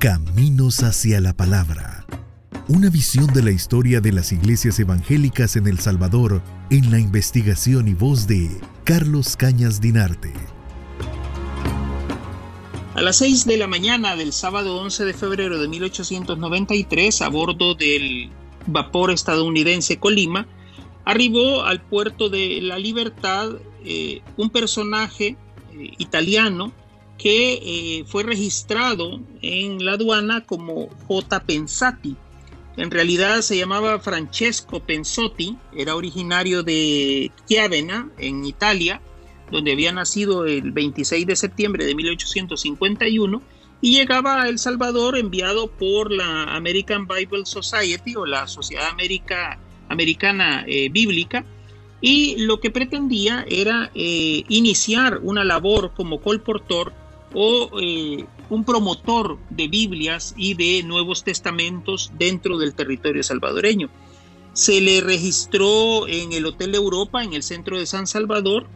Caminos hacia la Palabra. Una visión de la historia de las iglesias evangélicas en El Salvador en la investigación y voz de Carlos Cañas Dinarte. A las 6 de la mañana del sábado 11 de febrero de 1893, a bordo del vapor estadounidense Colima, arribó al puerto de La Libertad eh, un personaje eh, italiano que eh, fue registrado en la aduana como J. Pensati. En realidad se llamaba Francesco Pensotti, era originario de Chiavena, en Italia, donde había nacido el 26 de septiembre de 1851 y llegaba a El Salvador enviado por la American Bible Society o la Sociedad Americana eh, Bíblica y lo que pretendía era eh, iniciar una labor como colportor o eh, un promotor de Biblias y de Nuevos Testamentos dentro del territorio salvadoreño. Se le registró en el Hotel Europa, en el centro de San Salvador,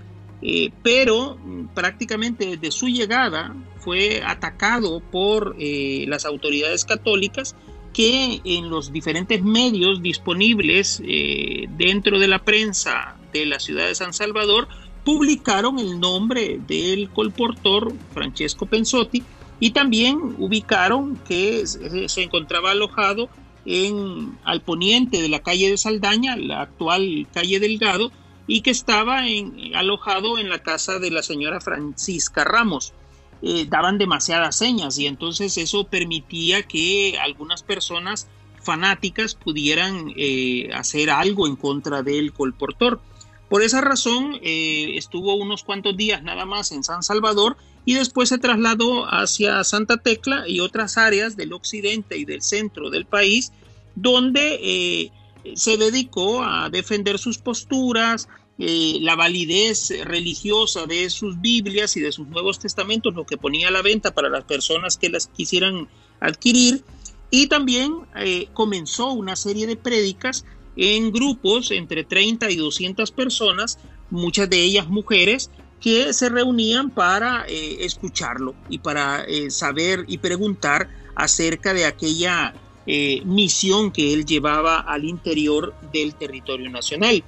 eh, pero mm, prácticamente desde su llegada fue atacado por eh, las autoridades católicas que en los diferentes medios disponibles dentro de la prensa de la ciudad de San Salvador publicaron el nombre del colportor Francesco Pensotti y también ubicaron que se encontraba alojado en, al poniente de la calle de Saldaña, la actual calle Delgado, y que estaba en, alojado en la casa de la señora Francisca Ramos. Eh, daban demasiadas señas y entonces eso permitía que algunas personas fanáticas pudieran eh, hacer algo en contra del colportor. Por esa razón eh, estuvo unos cuantos días nada más en San Salvador y después se trasladó hacia Santa Tecla y otras áreas del occidente y del centro del país donde eh, se dedicó a defender sus posturas, eh, la validez religiosa de sus Biblias y de sus Nuevos Testamentos, lo que ponía a la venta para las personas que las quisieran adquirir, y también comenzó una serie de prédicas en grupos entre 30 y 200 personas, muchas de ellas mujeres, que se reunían para eh, escucharlo y para eh, saber y preguntar acerca de aquella eh, misión que él llevaba al interior del territorio nacional.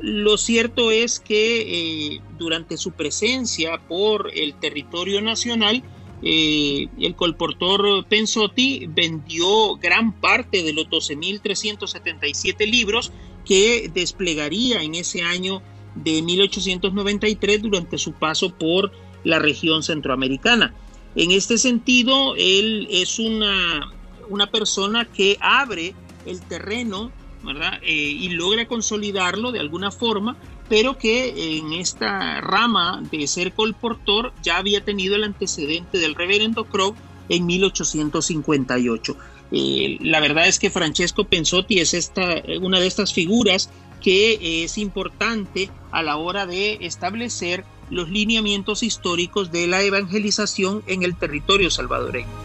lo cierto es que durante su presencia por el territorio nacional, eh, el colportor Pensotti vendió gran parte de los 12.377 libros que desplegaría en ese año de 1893 durante su paso por la región centroamericana. En este sentido, él es una, una persona que abre el terreno eh, y logra consolidarlo de alguna forma pero que en esta rama de ser colportor ya había tenido el antecedente del reverendo Crow en 1858. Eh, la verdad es que Francesco Pensotti es esta, una de estas figuras que es importante a la hora de establecer los lineamientos históricos de la evangelización en el territorio salvadoreño.